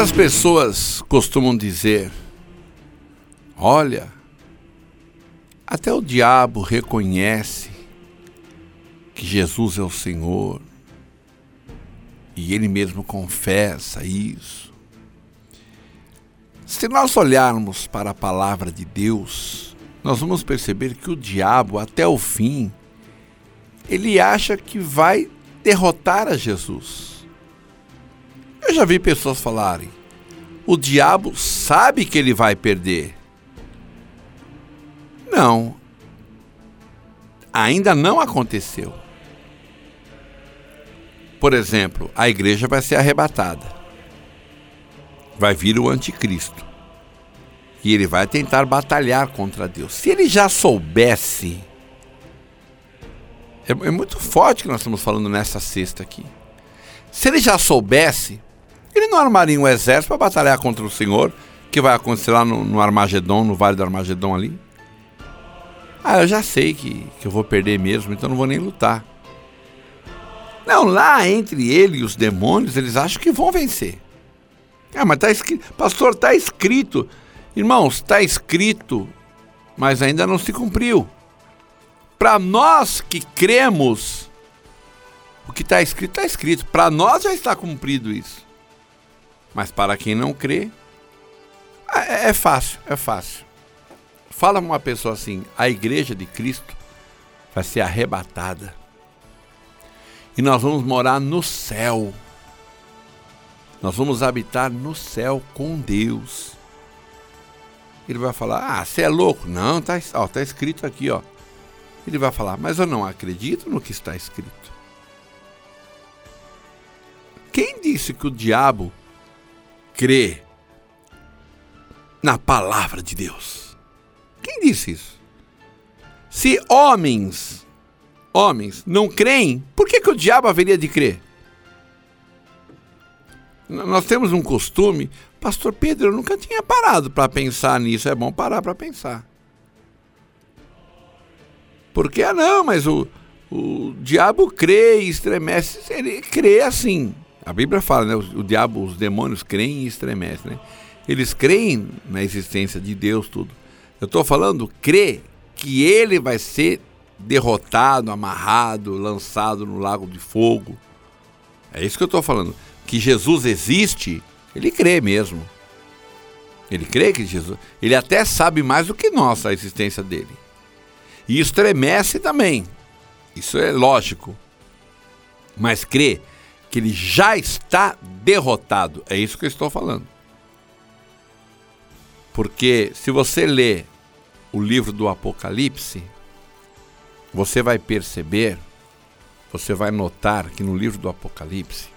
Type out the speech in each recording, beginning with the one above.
Muitas pessoas costumam dizer: olha, até o diabo reconhece que Jesus é o Senhor e ele mesmo confessa isso. Se nós olharmos para a palavra de Deus, nós vamos perceber que o diabo, até o fim, ele acha que vai derrotar a Jesus. Eu já vi pessoas falarem: o diabo sabe que ele vai perder. Não. Ainda não aconteceu. Por exemplo, a igreja vai ser arrebatada. Vai vir o anticristo. E ele vai tentar batalhar contra Deus. Se ele já soubesse. É, é muito forte que nós estamos falando nessa sexta aqui. Se ele já soubesse, ele não armaria um exército para batalhar contra o Senhor, que vai acontecer lá no, no Armagedon, no Vale do Armagedon ali. Ah, eu já sei que, que eu vou perder mesmo, então não vou nem lutar. Não, lá entre ele e os demônios, eles acham que vão vencer. Ah, mas está escrito, pastor, está escrito. Irmãos, está escrito, mas ainda não se cumpriu. Para nós que cremos, o que está escrito, está escrito. Para nós já está cumprido isso. Mas para quem não crê, é, é fácil, é fácil. Fala uma pessoa assim: a igreja de Cristo vai ser arrebatada. E nós vamos morar no céu. Nós vamos habitar no céu com Deus. Ele vai falar: Ah, você é louco? Não, está tá escrito aqui, ó. Ele vai falar: Mas eu não acredito no que está escrito. Quem disse que o diabo crê na palavra de Deus. Quem disse isso? Se homens, homens não creem, por que, que o diabo haveria de crer? Nós temos um costume, Pastor Pedro, eu nunca tinha parado para pensar nisso. É bom parar para pensar. Porque, não, mas o, o diabo crê e estremece. Ele crê assim. A Bíblia fala, né? O, o diabo, os demônios creem e estremecem, né? Eles creem na existência de Deus, tudo. Eu estou falando, crê que ele vai ser derrotado, amarrado, lançado no lago de fogo. É isso que eu estou falando. Que Jesus existe, ele crê mesmo. Ele crê que Jesus. Ele até sabe mais do que nós a existência dele. E estremece também. Isso é lógico. Mas crê que ele já está derrotado. É isso que eu estou falando. Porque se você lê o livro do Apocalipse, você vai perceber, você vai notar que no livro do Apocalipse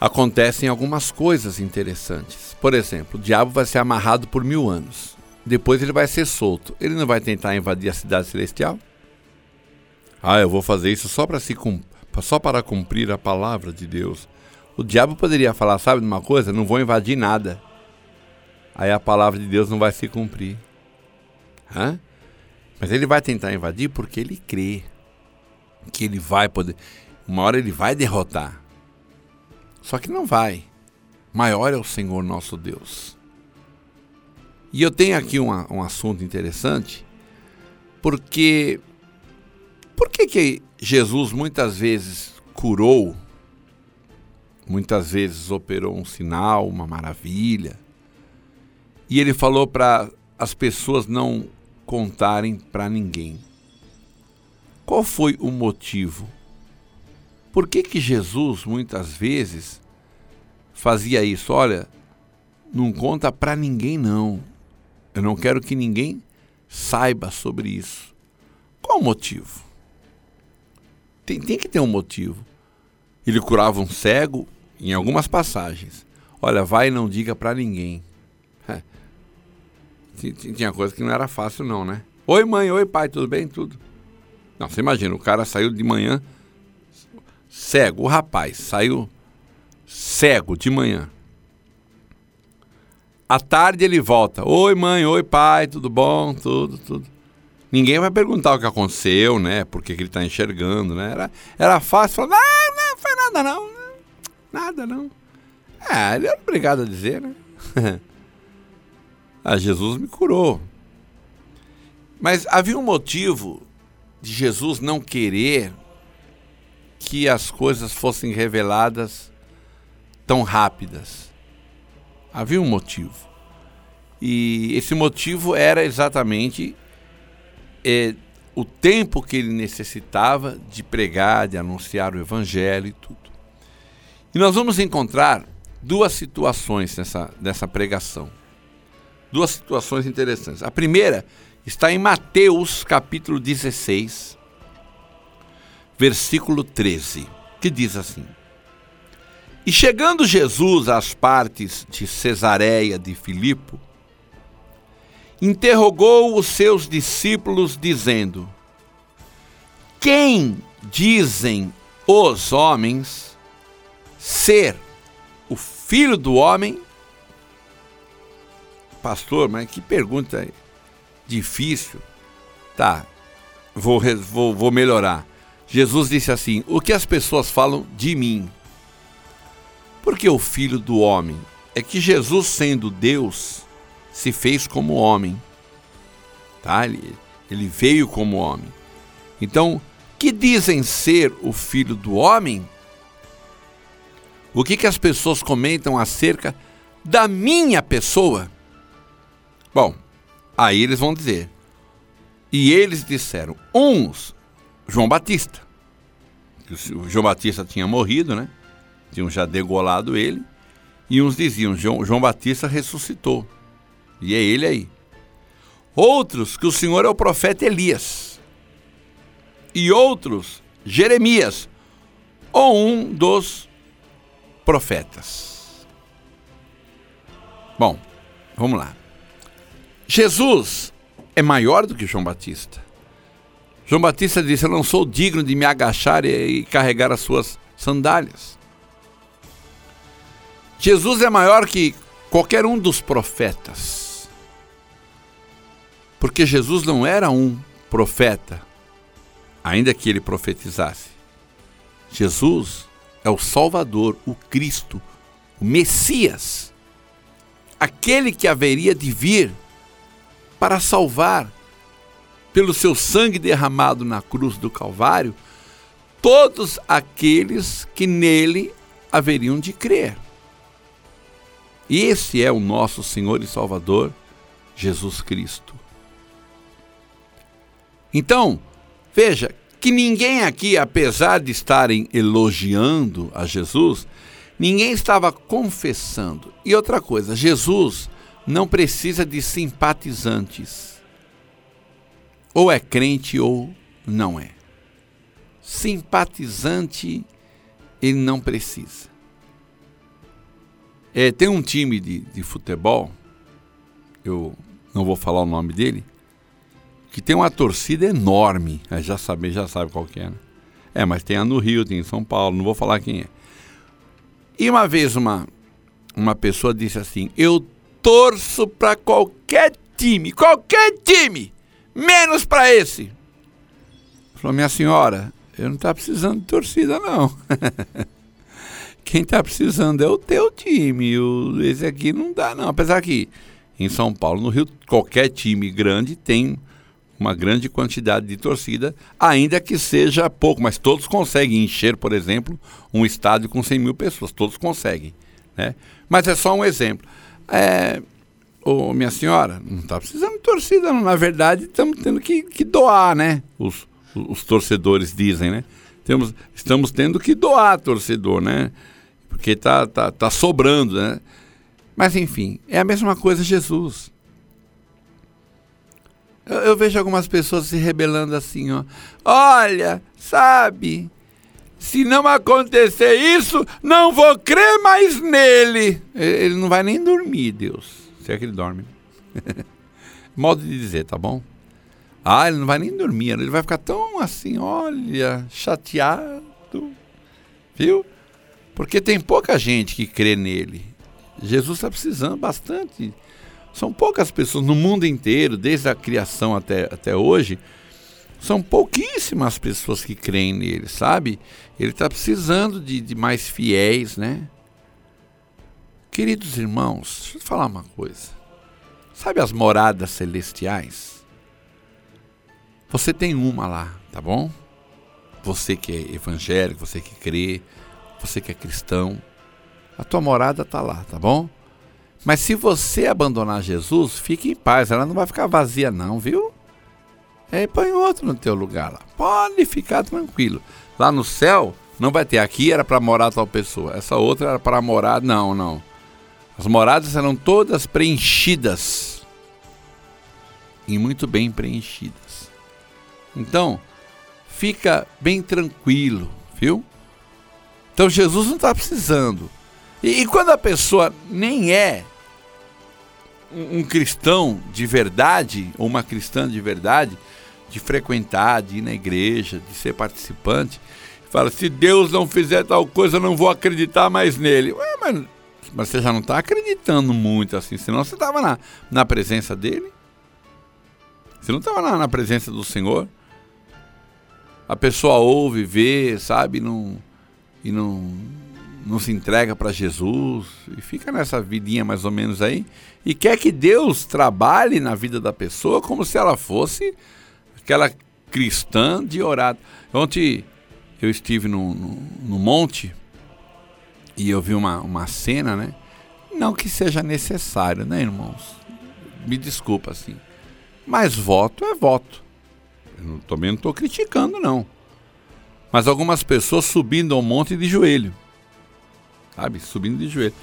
acontecem algumas coisas interessantes. Por exemplo, o diabo vai ser amarrado por mil anos. Depois ele vai ser solto. Ele não vai tentar invadir a cidade celestial? Ah, eu vou fazer isso só para se cumprir só para cumprir a palavra de Deus. O diabo poderia falar, sabe de uma coisa? Não vou invadir nada. Aí a palavra de Deus não vai se cumprir. Hã? Mas ele vai tentar invadir porque ele crê que ele vai poder. Uma hora ele vai derrotar. Só que não vai. Maior é o Senhor nosso Deus. E eu tenho aqui um, assunto interessante, porque por que, que Jesus muitas vezes curou, muitas vezes operou um sinal, uma maravilha, e ele falou para as pessoas não contarem para ninguém? Qual foi o motivo? Por que, que Jesus muitas vezes fazia isso? Olha, não conta para ninguém não. Eu não quero que ninguém saiba sobre isso. Qual o motivo? Tem, tem que ter um motivo. Ele curava um cego em algumas passagens. Olha, vai e não diga para ninguém. É. Tinha coisa que não era fácil, não, né? Oi, mãe, oi, pai, tudo bem? Tudo. Não, você imagina, o cara saiu de manhã cego, o rapaz saiu cego de manhã. À tarde ele volta. Oi, mãe, oi, pai, tudo bom? Tudo, tudo. Ninguém vai perguntar o que aconteceu, né? Por que, que ele está enxergando, né? Era, era fácil falar, não, não foi nada não. Nada não. Ah, ele era obrigado a dizer, né? ah, Jesus me curou. Mas havia um motivo de Jesus não querer que as coisas fossem reveladas tão rápidas. Havia um motivo. E esse motivo era exatamente é, o tempo que ele necessitava de pregar, de anunciar o evangelho e tudo. E nós vamos encontrar duas situações nessa, nessa pregação. Duas situações interessantes. A primeira está em Mateus capítulo 16, versículo 13, que diz assim: E chegando Jesus às partes de Cesareia de Filipo, interrogou os seus discípulos, dizendo: Quem dizem os homens ser o filho do homem? Pastor, mas que pergunta difícil. Tá, vou, vou, vou melhorar. Jesus disse assim: O que as pessoas falam de mim? Porque o filho do homem é que Jesus, sendo Deus, se fez como homem. Tá? Ele, ele veio como homem. Então, que dizem ser o filho do homem? O que, que as pessoas comentam acerca da minha pessoa? Bom, aí eles vão dizer. E eles disseram: uns, João Batista. O João Batista tinha morrido, né? Tinham já degolado ele. E uns diziam: João, João Batista ressuscitou. E é ele aí. Outros que o Senhor é o profeta Elias. E outros, Jeremias, ou um dos profetas. Bom, vamos lá. Jesus é maior do que João Batista. João Batista disse: Eu não sou digno de me agachar e carregar as suas sandálias. Jesus é maior que qualquer um dos profetas. Porque Jesus não era um profeta, ainda que ele profetizasse. Jesus é o Salvador, o Cristo, o Messias, aquele que haveria de vir para salvar, pelo seu sangue derramado na cruz do Calvário, todos aqueles que nele haveriam de crer. E esse é o nosso Senhor e Salvador, Jesus Cristo. Então, veja que ninguém aqui, apesar de estarem elogiando a Jesus, ninguém estava confessando. E outra coisa, Jesus não precisa de simpatizantes. Ou é crente ou não é. Simpatizante ele não precisa. É, tem um time de, de futebol, eu não vou falar o nome dele, que tem uma torcida enorme. É, já sabe, já sabe qual que é, né? É, mas tem a no Rio, tem em São Paulo, não vou falar quem é. E uma vez uma, uma pessoa disse assim: Eu torço para qualquer time, qualquer time, menos para esse. Falou, minha senhora, eu não tá precisando de torcida, não. Quem está precisando é o teu time. O, esse aqui não dá, não. Apesar que em São Paulo, no Rio, qualquer time grande tem uma grande quantidade de torcida, ainda que seja pouco, mas todos conseguem encher, por exemplo, um estádio com 100 mil pessoas, todos conseguem. Né? Mas é só um exemplo. É, ô, minha senhora, não está precisando de torcida, não. na verdade estamos tendo que, que doar, né? Os, os torcedores dizem, né? Temos, estamos tendo que doar torcedor, né? Porque está tá, tá sobrando, né? Mas enfim, é a mesma coisa Jesus. Eu, eu, vejo algumas pessoas se rebelando assim, ó. Olha, sabe? Se não acontecer isso, não vou crer mais nele. Ele não vai nem dormir, Deus. Se é que ele dorme. Modo de dizer, tá bom? Ah, ele não vai nem dormir. Ele vai ficar tão assim, olha, chateado. Viu? Porque tem pouca gente que crê nele. Jesus está precisando bastante são poucas pessoas no mundo inteiro, desde a criação até, até hoje, são pouquíssimas pessoas que creem nele, sabe? Ele está precisando de, de mais fiéis, né? Queridos irmãos, deixa eu falar uma coisa. Sabe as moradas celestiais? Você tem uma lá, tá bom? Você que é evangélico, você que crê, você que é cristão, a tua morada tá lá, tá bom? Mas se você abandonar Jesus, fique em paz, ela não vai ficar vazia não, viu? É, põe outro no teu lugar lá. Pode ficar tranquilo. Lá no céu não vai ter aqui era para morar tal pessoa, essa outra era para morar, não, não. As moradas eram todas preenchidas. E muito bem preenchidas. Então, fica bem tranquilo, viu? Então Jesus não está precisando. E, e, quando a pessoa nem é um, um cristão de verdade, ou uma cristã de verdade, de frequentar, de ir na igreja, de ser participante, fala: se Deus não fizer tal coisa, eu não vou acreditar mais nele. Ué, mas, mas você já não está acreditando muito assim, senão você estava na, na presença dele. Você não estava na, na presença do Senhor. A pessoa ouve, vê, sabe, não, e não, não se entrega para Jesus e fica nessa vidinha mais ou menos aí e quer que Deus trabalhe na vida da pessoa como se ela fosse aquela cristã de orado. Ontem eu estive no, no, no monte e eu vi uma, uma cena, né? Não que seja necessário, né, irmãos? Me desculpa, assim. Mas voto é voto. Eu também não estou criticando, não. Mas algumas pessoas subindo ao monte de joelho. Sabe? Subindo de joelho.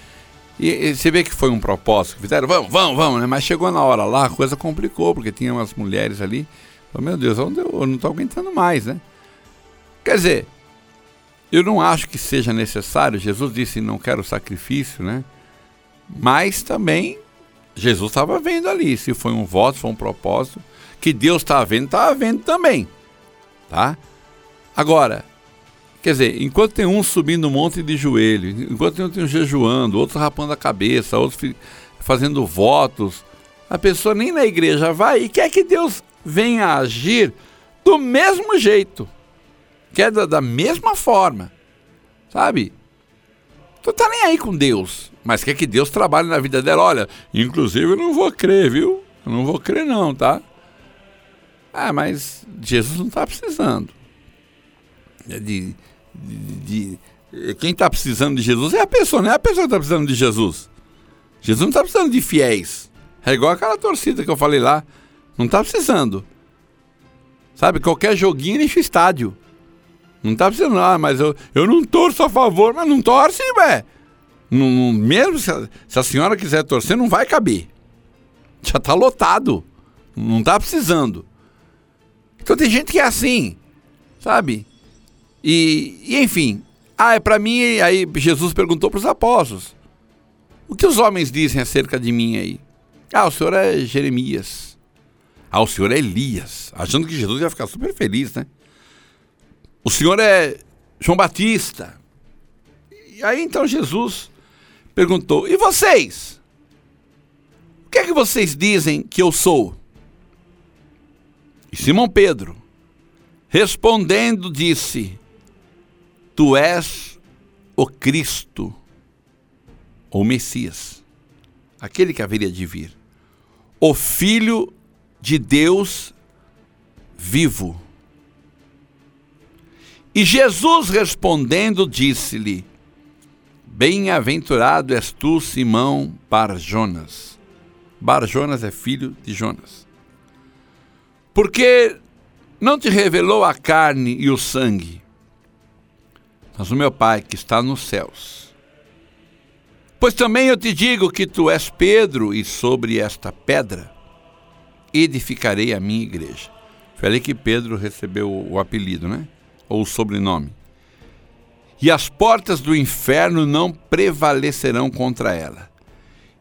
E, e, você vê que foi um propósito que fizeram, vamos, vamos, vamos, né? Mas chegou na hora lá, a coisa complicou, porque tinha umas mulheres ali. Falei, meu Deus, eu não estou aguentando mais, né? Quer dizer, eu não acho que seja necessário. Jesus disse: não quero sacrifício, né? Mas também Jesus estava vendo ali. Se foi um voto, se foi um propósito, que Deus estava vendo, estava vendo também. Tá? Agora, quer dizer, enquanto tem um subindo um monte de joelho, enquanto tem um, jejuando, outros rapando a cabeça, outros fazendo votos, a pessoa nem na igreja vai e quer que Deus venha agir do mesmo jeito que é da, da mesma forma, sabe? Tu tá nem aí com Deus, mas quer que Deus trabalhe na vida dela. Olha, inclusive eu não vou crer, viu? Eu não vou crer não, tá? Ah, mas Jesus não está precisando. É de, de, de, quem está precisando de Jesus é a pessoa, não é a pessoa que está precisando de Jesus. Jesus não está precisando de fiéis. É igual aquela torcida que eu falei lá. Não está precisando. Sabe, qualquer joguinho enche o estádio. Não tá precisando, ah, mas eu, eu não torço a favor, mas não torce, ué. Não, não, mesmo se a, se a, senhora quiser torcer, não vai caber. Já tá lotado. Não tá precisando. Então tem gente que é assim, sabe? E, e enfim. Ah, é para mim, aí Jesus perguntou para os apóstolos: O que os homens dizem acerca de mim aí? Ah, o senhor é Jeremias. Ah, o senhor é Elias. Achando que Jesus ia ficar super feliz, né? O senhor é João Batista. E aí então Jesus perguntou: E vocês? O que é que vocês dizem que eu sou? E Simão Pedro, respondendo, disse: Tu és o Cristo, o Messias, aquele que haveria de vir, o Filho de Deus vivo. E Jesus respondendo disse-lhe: Bem-aventurado és tu, Simão Barjonas. Barjonas é filho de Jonas. Porque não te revelou a carne e o sangue, mas o meu Pai que está nos céus. Pois também eu te digo que tu és Pedro, e sobre esta pedra edificarei a minha igreja. Falei que Pedro recebeu o apelido, né? ou o sobrenome. E as portas do inferno não prevalecerão contra ela.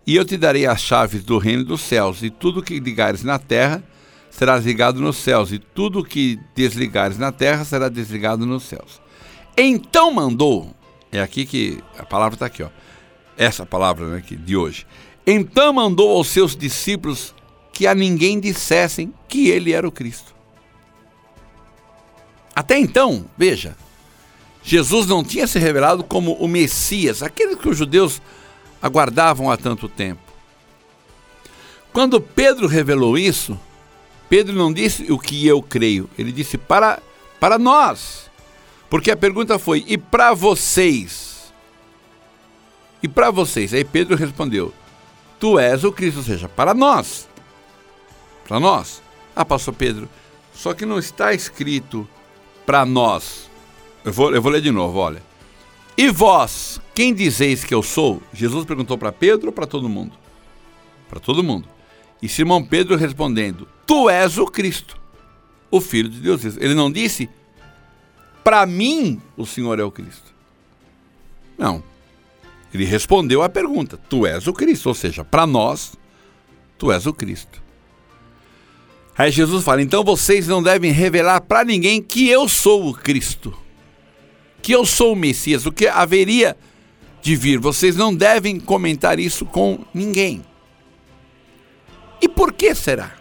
E eu te darei as chaves do reino dos céus, e tudo que ligares na terra será ligado nos céus, e tudo que desligares na terra será desligado nos céus. Então mandou, é aqui que a palavra está aqui, ó, essa palavra né, aqui, de hoje. Então mandou aos seus discípulos que a ninguém dissessem que ele era o Cristo. Até então, veja, Jesus não tinha se revelado como o Messias, aquele que os judeus aguardavam há tanto tempo. Quando Pedro revelou isso, Pedro não disse o que eu creio, ele disse para, para nós. Porque a pergunta foi: e para vocês? E para vocês? Aí Pedro respondeu: Tu és o Cristo, ou seja, para nós. Para nós. Ah, pastor Pedro, só que não está escrito para nós. Eu vou, eu vou ler de novo, olha. E vós, quem dizeis que eu sou? Jesus perguntou para Pedro ou para todo mundo? Para todo mundo. E Simão Pedro respondendo: Tu és o Cristo, o Filho de Deus. Ele não disse: Para mim, o Senhor é o Cristo. Não. Ele respondeu à pergunta: Tu és o Cristo, ou seja, para nós, tu és o Cristo. Aí Jesus fala: Então vocês não devem revelar para ninguém que eu sou o Cristo que eu sou o Messias, o que haveria de vir. Vocês não devem comentar isso com ninguém. E por que será?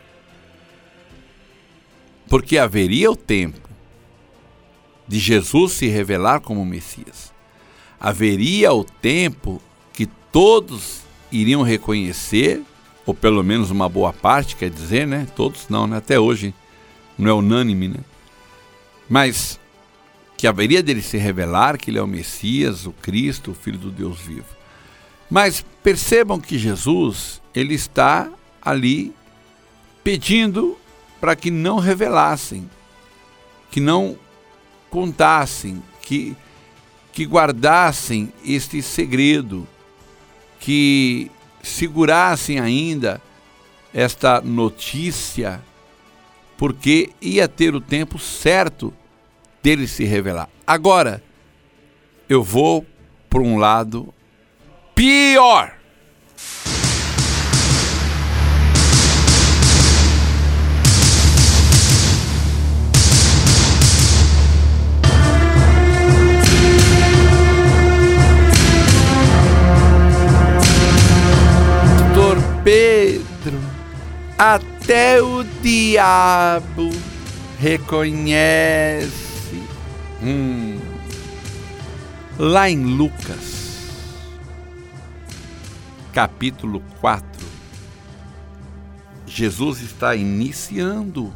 Porque haveria o tempo de Jesus se revelar como Messias. Haveria o tempo que todos iriam reconhecer, ou pelo menos uma boa parte, quer dizer, né? Todos não, né? Até hoje não é unânime, né? Mas que haveria dele se revelar que ele é o Messias, o Cristo, o Filho do Deus vivo. Mas percebam que Jesus, ele está ali pedindo para que não revelassem, que não contassem, que, que guardassem este segredo, que segurassem ainda esta notícia, porque ia ter o tempo certo dele se revelar. Agora, eu vou para um lado pior. Até o diabo reconhece Hum. Lá em Lucas, capítulo 4, Jesus está iniciando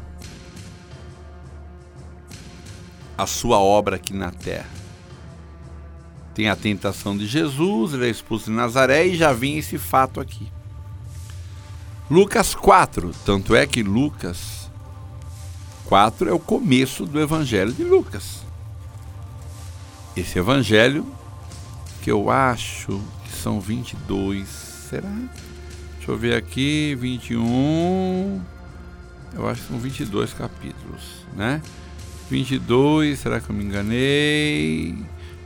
a sua obra aqui na terra. Tem a tentação de Jesus, ele é expulso de Nazaré e já vinha esse fato aqui. Lucas 4, tanto é que Lucas 4 é o começo do evangelho de Lucas esse evangelho, que eu acho que são 22, será? Deixa eu ver aqui, 21, eu acho que são 22 capítulos, né? 22, será que eu me enganei?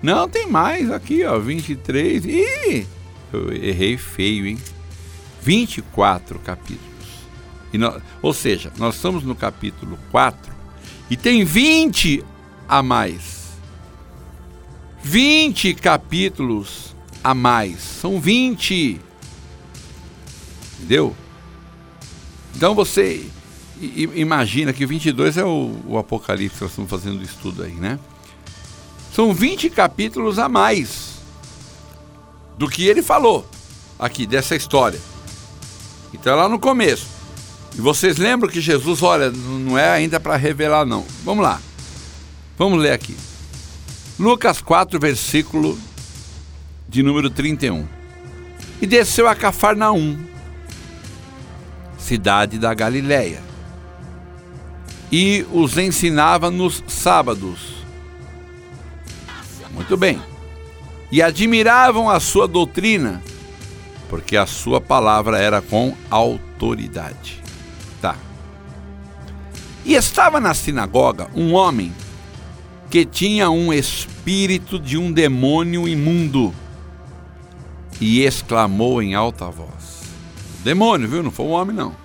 Não, tem mais aqui, ó, 23. Ih, eu errei feio, hein? 24 capítulos. Nós, ou seja, nós estamos no capítulo 4 e tem 20 a mais. 20 capítulos a mais. São 20. Entendeu? Então você imagina que 22 é o, o Apocalipse que nós estamos fazendo estudo aí, né? São 20 capítulos a mais do que ele falou aqui dessa história. Então é lá no começo. E vocês lembram que Jesus, olha, não é ainda para revelar não. Vamos lá. Vamos ler aqui. Lucas 4, versículo de número 31. E desceu a Cafarnaum, cidade da Galiléia, e os ensinava nos sábados. Muito bem. E admiravam a sua doutrina, porque a sua palavra era com autoridade. Tá. E estava na sinagoga um homem que tinha um espírito de um demônio imundo e exclamou em alta voz: Demônio, viu? Não foi um homem, não.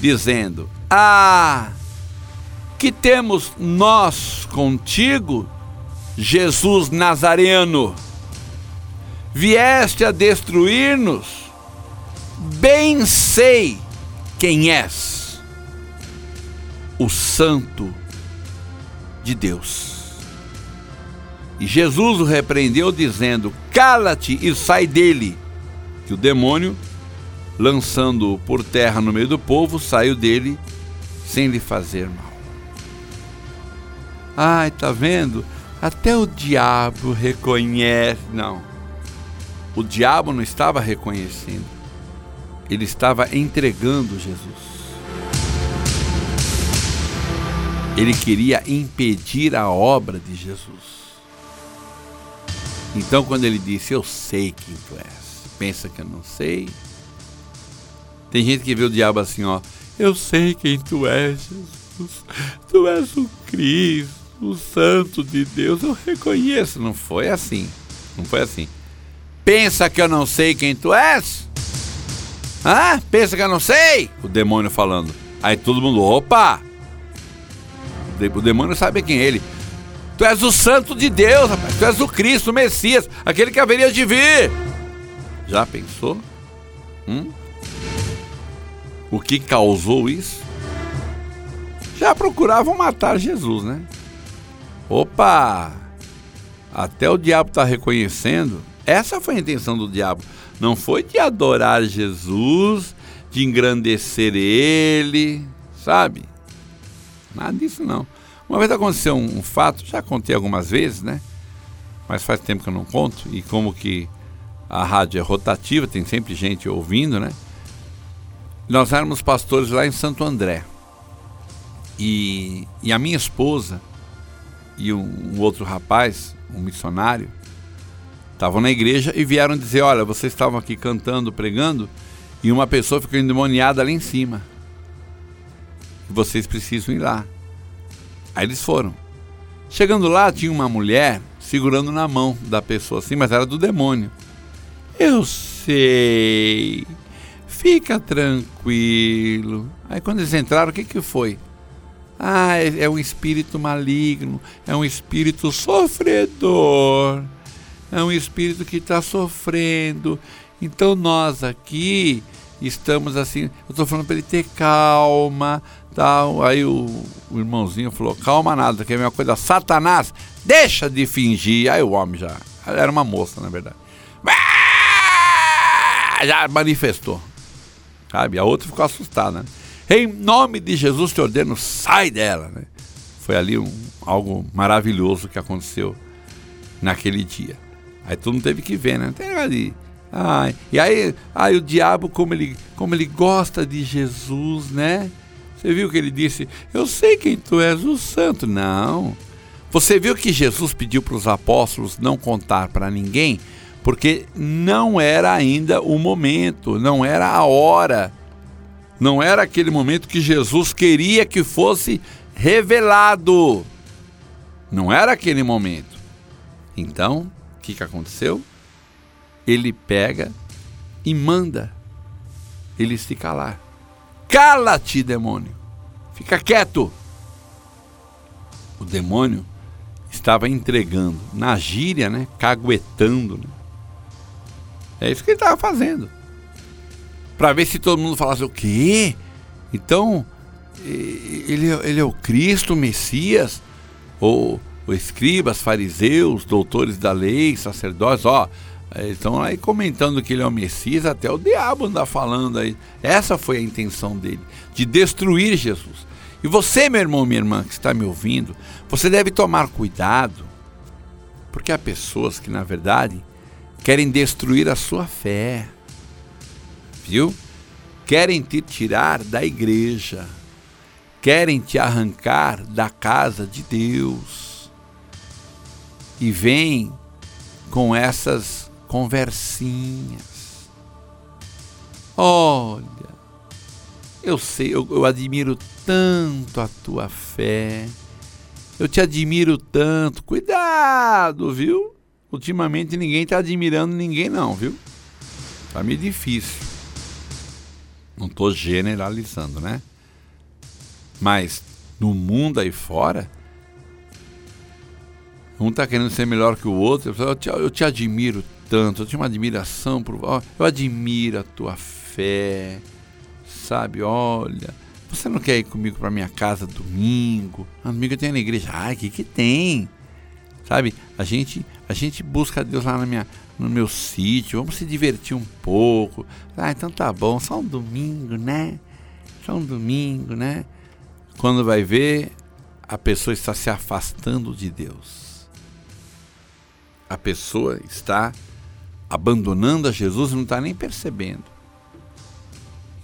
Dizendo: Ah, que temos nós contigo, Jesus Nazareno? Vieste a destruir-nos? Bem sei quem és, o Santo de Deus. E Jesus o repreendeu, dizendo: Cala-te e sai dele. que o demônio, lançando-o por terra no meio do povo, saiu dele sem lhe fazer mal. Ai, tá vendo? Até o diabo reconhece. Não. O diabo não estava reconhecendo. Ele estava entregando Jesus. Ele queria impedir a obra de Jesus. Então, quando ele disse: Eu sei quem tu és, pensa que eu não sei. Tem gente que vê o diabo assim, ó. Eu sei quem tu és, Jesus. Tu és o Cristo, o Santo de Deus. Eu reconheço. Não foi assim. Não foi assim. Pensa que eu não sei quem tu és? Hã? Pensa que eu não sei? O demônio falando. Aí todo mundo, opa! O demônio sabe quem é ele. Tu és o santo de Deus, rapaz. Tu és o Cristo, o Messias, aquele que haveria de vir. Já pensou? Hum? O que causou isso? Já procuravam matar Jesus, né? Opa! Até o diabo está reconhecendo. Essa foi a intenção do diabo. Não foi de adorar Jesus, de engrandecer ele, sabe? Nada disso não. Uma vez aconteceu um, fato, já contei algumas vezes, né? Mas faz tempo que eu não conto. E como que a rádio é rotativa, tem sempre gente ouvindo, né? Nós éramos pastores lá em Santo André. E, e a minha esposa e um, um outro rapaz, um missionário, estavam na igreja e vieram dizer: Olha, vocês estavam aqui cantando, pregando, e uma pessoa ficou endemoniada lá em cima. Vocês precisam ir lá. Aí eles foram. Chegando lá, tinha uma mulher segurando na mão da pessoa assim, mas era do demônio. Eu sei. Fica tranquilo. Aí quando eles entraram, o que, que foi? Ah, é, é um espírito maligno, é um espírito sofredor, é um espírito que está sofrendo. Então nós aqui estamos assim, eu estou falando para ele ter calma, tal. Aí o, o, irmãozinho falou: calma nada, que é a minha coisa, Satanás, deixa de fingir. Aí o homem já, era uma moça na verdade, já manifestou, sabe? A outra ficou assustada, né? Em nome de Jesus te ordeno, sai dela, né? Foi ali um, algo maravilhoso que aconteceu naquele dia. Aí todo mundo teve que ver, né? Tem Ai, e aí, ai, o diabo, como ele, como ele gosta de Jesus, né? Você viu que ele disse: Eu sei quem tu és, o santo. Não. Você viu que Jesus pediu para os apóstolos não contar para ninguém, porque não era ainda o momento, não era a hora, não era aquele momento que Jesus queria que fosse revelado. Não era aquele momento. Então, que, que aconteceu? ele pega e manda ele se calar. Cala-te, demônio! Fica quieto! O demônio estava entregando, na gíria, né? Caguetando. Né? É isso que ele estava fazendo. Para ver se todo mundo falasse o quê? Então, ele, ele é o Cristo, o Messias? Ou, ou escribas, fariseus, doutores da lei, sacerdotes, ó, estão aí comentando que ele é o Messias, até o diabo anda falando aí. Essa foi a intenção dele, de destruir Jesus. E você, meu irmão, minha irmã, que está me ouvindo, você deve tomar cuidado, porque há pessoas que, na verdade, querem destruir a sua fé, viu? Querem te tirar da igreja, querem te arrancar da casa de Deus. E vem com essas conversinhas. Olha, eu sei, eu, eu admiro tanto a tua fé. Eu te admiro tanto. Cuidado, viu? Ultimamente ninguém está admirando ninguém não, viu? Tá meio difícil. Não estou generalizando, né? Mas no mundo aí fora, um está querendo ser melhor que o outro. Eu te, eu te admiro tanto, eu tenho uma admiração por. eu admiro a tua fé, sabe? Olha, você não quer ir comigo para minha casa domingo? Domingo eu tenho na igreja. Ai, o que, que tem? Sabe? A gente, a gente busca Deus lá na minha, no meu sítio, vamos se divertir um pouco. Ah, então tá bom, só um domingo, né? Só um domingo, né? Quando vai ver, a pessoa está se afastando de Deus. A pessoa está abandonando a Jesus e não está nem percebendo.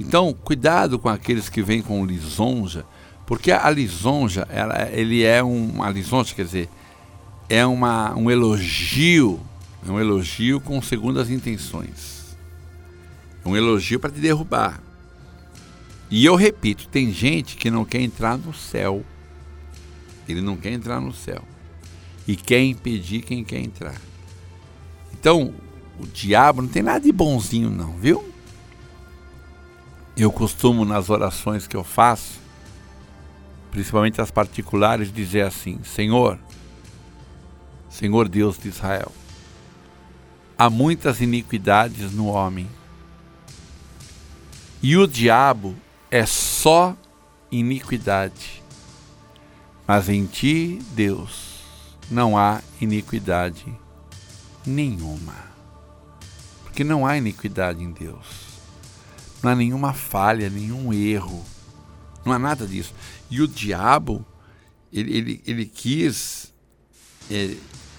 Então, cuidado com aqueles que vêm com lisonja, porque a lisonja, ela, ele é um, a lisonja, quer dizer, é uma, um elogio, é um elogio com segundas intenções. É um elogio para te derrubar. E eu repito, tem gente que não quer entrar no céu. Ele não quer entrar no céu. E quer impedir quem quer entrar. Então, o diabo não tem nada de bonzinho não, viu? Eu costumo nas orações que eu faço, principalmente as particulares, dizer assim: Senhor, Senhor Deus de Israel, há muitas iniquidades no homem. E o diabo é só iniquidade. Mas em ti, Deus, não há iniquidade nenhuma. Porque não há iniquidade em Deus. Não há nenhuma falha, nenhum erro. Não há nada disso. E o diabo, ele, ele, ele quis é,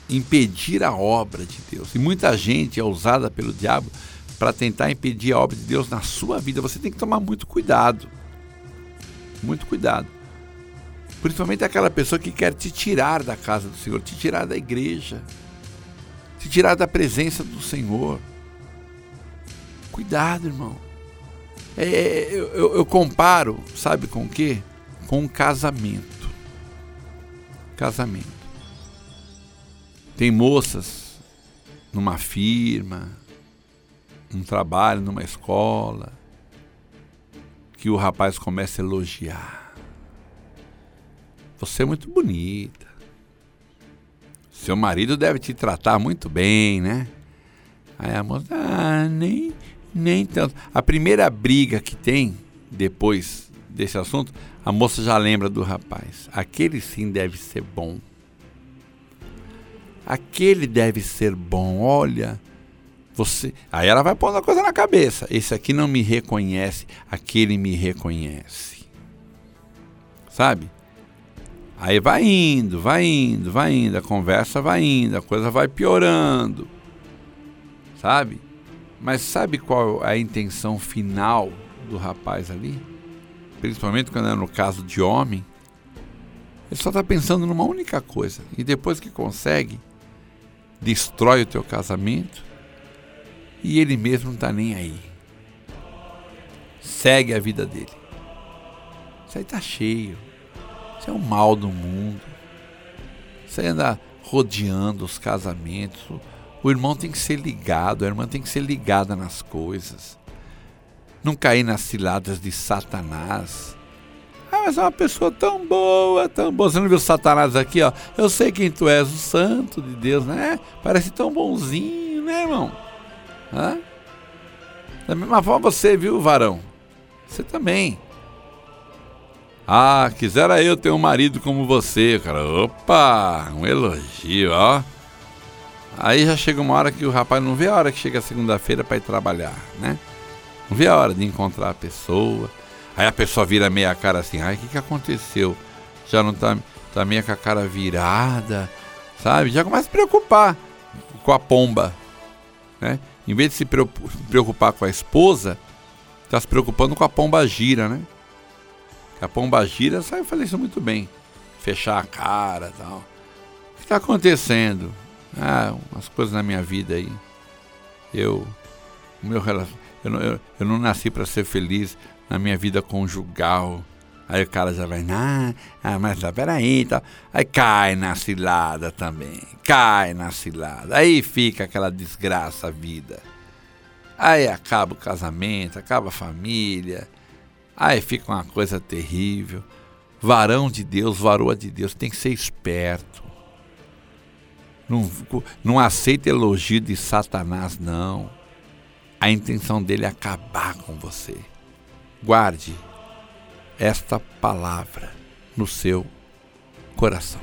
impedir a obra de Deus. E muita gente é usada pelo diabo para tentar impedir a obra de Deus na sua vida. Você tem que tomar muito cuidado. Muito cuidado. Principalmente aquela pessoa que quer te tirar da casa do Senhor, te tirar da igreja, te tirar da presença do Senhor. Cuidado, irmão. É, é eu, eu, eu comparo, sabe com o quê? Com um casamento. Casamento. Tem moças numa firma, num trabalho, numa escola, que o rapaz começa a elogiar. Você é muito bonita. Seu marido deve te tratar muito bem, né? Aí a moça, ah, nem, nem tanto. A primeira briga que tem depois desse assunto, a moça já lembra do rapaz. Aquele sim deve ser bom aquele deve ser bom. Olha, você. Aí ela vai pondo a coisa na cabeça. Esse aqui não me reconhece, aquele me reconhece. Sabe? Aí vai indo, vai indo, vai indo, a conversa vai indo, a coisa vai piorando. Sabe? Mas sabe qual é a intenção final do rapaz ali? Principalmente quando é no caso de homem. Ele só está pensando numa única coisa. E depois que consegue, destrói o teu casamento e ele mesmo não está nem aí. Segue a vida dele. Isso aí está cheio. Isso é o mal do mundo. Aí anda rodeando os casamentos. O irmão tem que ser ligado, a irmã tem que ser ligada nas coisas. Não cair nas ciladas de Satanás. Ah, mas é uma pessoa tão boa, tão boa. Você não viu Satanás aqui, ó? Eu sei quem tu és, o santo de Deus, né? Parece tão bonzinho, né, irmão? Hã? Da mesma forma você, viu, varão? Você também. Ah, quisera eu ter um marido como você, cara. Opa, um elogio, ó. Aí já chega uma hora que o rapaz não vê a hora que chega segunda-feira para ir trabalhar, né? Não vê a hora de encontrar a pessoa Aí a pessoa vira meia cara assim, ai, o que, que aconteceu? Já não tá, tá meio com a cara virada, sabe? Já começa a se preocupar com a pomba, né? Em vez de se preocupar com a esposa, tá se preocupando com a pomba gira, né? A pomba gira sabe fazer isso muito bem. Fechar a cara tal. O que está acontecendo? Ah, umas coisas na minha vida aí. Eu. O meu. Eu não, eu, eu não nasci para ser feliz na minha vida conjugal. Aí o cara já vai, ah, mas lá, peraí, tá. Aí cai na cilada também, cai na cilada. Aí fica aquela desgraça a vida. Aí acaba o casamento, acaba a família. Aí fica uma coisa terrível. Varão de Deus, varoa de Deus, tem que ser esperto. Não, não aceita elogio de Satanás, não. A intenção dele é acabar com você. Guarde esta palavra no seu coração.